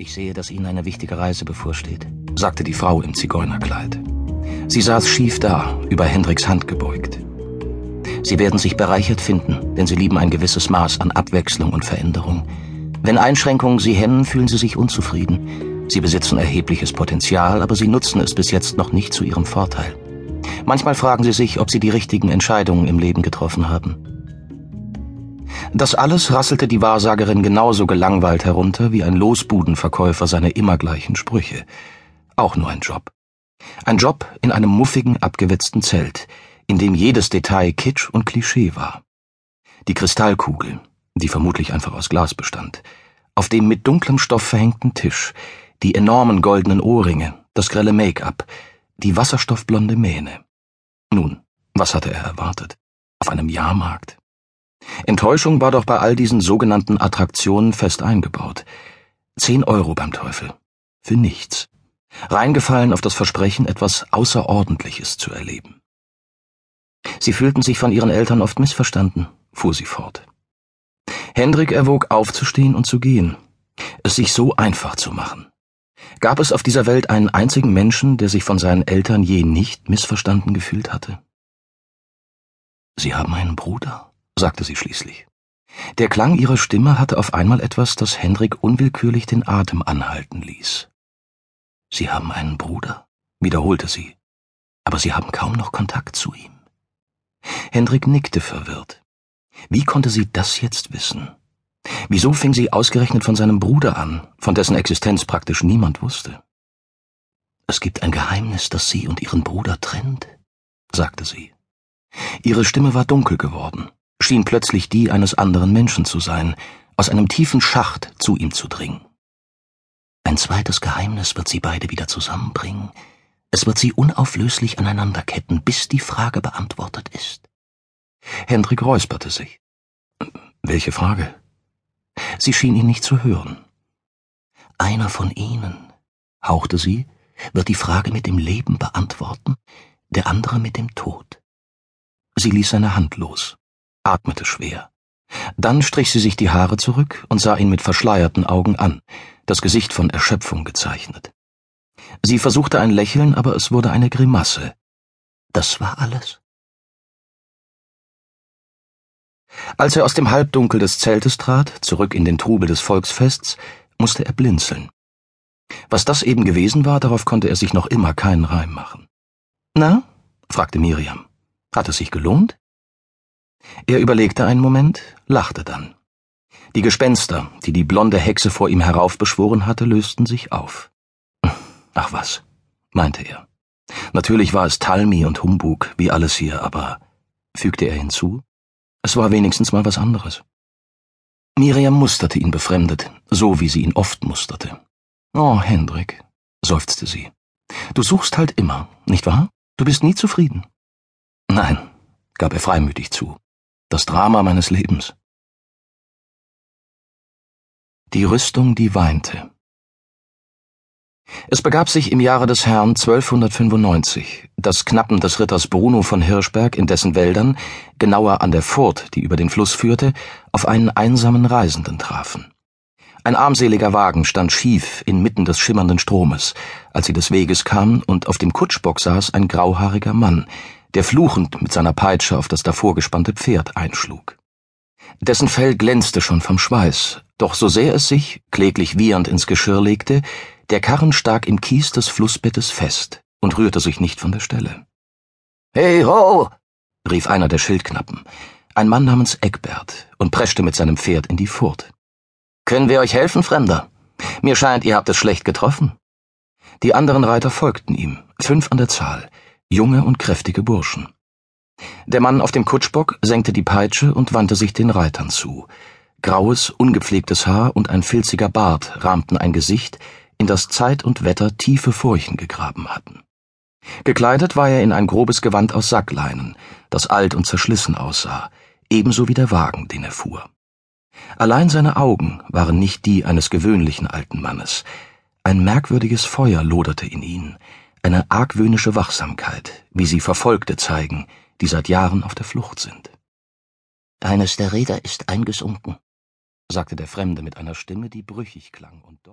Ich sehe, dass Ihnen eine wichtige Reise bevorsteht, sagte die Frau im Zigeunerkleid. Sie saß schief da, über Hendriks Hand gebeugt. Sie werden sich bereichert finden, denn Sie lieben ein gewisses Maß an Abwechslung und Veränderung. Wenn Einschränkungen Sie hemmen, fühlen Sie sich unzufrieden. Sie besitzen erhebliches Potenzial, aber Sie nutzen es bis jetzt noch nicht zu Ihrem Vorteil. Manchmal fragen Sie sich, ob Sie die richtigen Entscheidungen im Leben getroffen haben. Das alles rasselte die Wahrsagerin genauso gelangweilt herunter wie ein Losbudenverkäufer seine immer gleichen Sprüche. Auch nur ein Job. Ein Job in einem muffigen, abgewetzten Zelt, in dem jedes Detail Kitsch und Klischee war. Die Kristallkugel, die vermutlich einfach aus Glas bestand, auf dem mit dunklem Stoff verhängten Tisch, die enormen goldenen Ohrringe, das grelle Make-up, die wasserstoffblonde Mähne. Nun, was hatte er erwartet? Auf einem Jahrmarkt? Enttäuschung war doch bei all diesen sogenannten Attraktionen fest eingebaut. Zehn Euro beim Teufel. Für nichts. Reingefallen auf das Versprechen, etwas Außerordentliches zu erleben. Sie fühlten sich von ihren Eltern oft missverstanden, fuhr sie fort. Hendrik erwog aufzustehen und zu gehen, es sich so einfach zu machen. Gab es auf dieser Welt einen einzigen Menschen, der sich von seinen Eltern je nicht missverstanden gefühlt hatte? Sie haben einen Bruder? Sagte sie schließlich. Der Klang ihrer Stimme hatte auf einmal etwas, das Hendrik unwillkürlich den Atem anhalten ließ. Sie haben einen Bruder, wiederholte sie, aber Sie haben kaum noch Kontakt zu ihm. Hendrik nickte verwirrt. Wie konnte sie das jetzt wissen? Wieso fing sie ausgerechnet von seinem Bruder an, von dessen Existenz praktisch niemand wusste? Es gibt ein Geheimnis, das Sie und Ihren Bruder trennt, sagte sie. Ihre Stimme war dunkel geworden schien plötzlich die eines anderen Menschen zu sein, aus einem tiefen Schacht zu ihm zu dringen. Ein zweites Geheimnis wird sie beide wieder zusammenbringen. Es wird sie unauflöslich aneinanderketten, bis die Frage beantwortet ist. Hendrik räusperte sich. Welche Frage? Sie schien ihn nicht zu hören. Einer von ihnen, hauchte sie, wird die Frage mit dem Leben beantworten, der andere mit dem Tod. Sie ließ seine Hand los atmete schwer. Dann strich sie sich die Haare zurück und sah ihn mit verschleierten Augen an, das Gesicht von Erschöpfung gezeichnet. Sie versuchte ein Lächeln, aber es wurde eine Grimasse. Das war alles. Als er aus dem Halbdunkel des Zeltes trat, zurück in den Trubel des Volksfests, musste er blinzeln. Was das eben gewesen war, darauf konnte er sich noch immer keinen Reim machen. Na? fragte Miriam. Hat es sich gelohnt? Er überlegte einen Moment, lachte dann. Die Gespenster, die die blonde Hexe vor ihm heraufbeschworen hatte, lösten sich auf. Ach was, meinte er. Natürlich war es Talmi und Humbug, wie alles hier, aber, fügte er hinzu, es war wenigstens mal was anderes. Miriam musterte ihn befremdet, so wie sie ihn oft musterte. Oh, Hendrik, seufzte sie. Du suchst halt immer, nicht wahr? Du bist nie zufrieden. Nein, gab er freimütig zu das Drama meines Lebens. Die Rüstung, die weinte. Es begab sich im Jahre des Herrn 1295, dass Knappen des Ritters Bruno von Hirschberg in dessen Wäldern, genauer an der Furt, die über den Fluss führte, auf einen einsamen Reisenden trafen. Ein armseliger Wagen stand schief inmitten des schimmernden Stromes, als sie des Weges kamen, und auf dem Kutschbock saß ein grauhaariger Mann, der fluchend mit seiner Peitsche auf das davor gespannte Pferd einschlug. Dessen Fell glänzte schon vom Schweiß, doch so sehr es sich, kläglich wiehernd ins Geschirr legte, der Karren stak im Kies des Flussbettes fest und rührte sich nicht von der Stelle. Hey ho! rief einer der Schildknappen, ein Mann namens Eckbert, und preschte mit seinem Pferd in die Furt. Können wir euch helfen, Fremder? Mir scheint, ihr habt es schlecht getroffen. Die anderen Reiter folgten ihm, fünf an der Zahl, junge und kräftige Burschen. Der Mann auf dem Kutschbock senkte die Peitsche und wandte sich den Reitern zu. Graues, ungepflegtes Haar und ein filziger Bart rahmten ein Gesicht, in das Zeit und Wetter tiefe Furchen gegraben hatten. Gekleidet war er in ein grobes Gewand aus Sackleinen, das alt und zerschlissen aussah, ebenso wie der Wagen, den er fuhr. Allein seine Augen waren nicht die eines gewöhnlichen alten Mannes. Ein merkwürdiges Feuer loderte in ihnen, eine argwöhnische Wachsamkeit, wie sie Verfolgte zeigen, die seit Jahren auf der Flucht sind. Eines der Räder ist eingesunken, sagte der Fremde mit einer Stimme, die brüchig klang und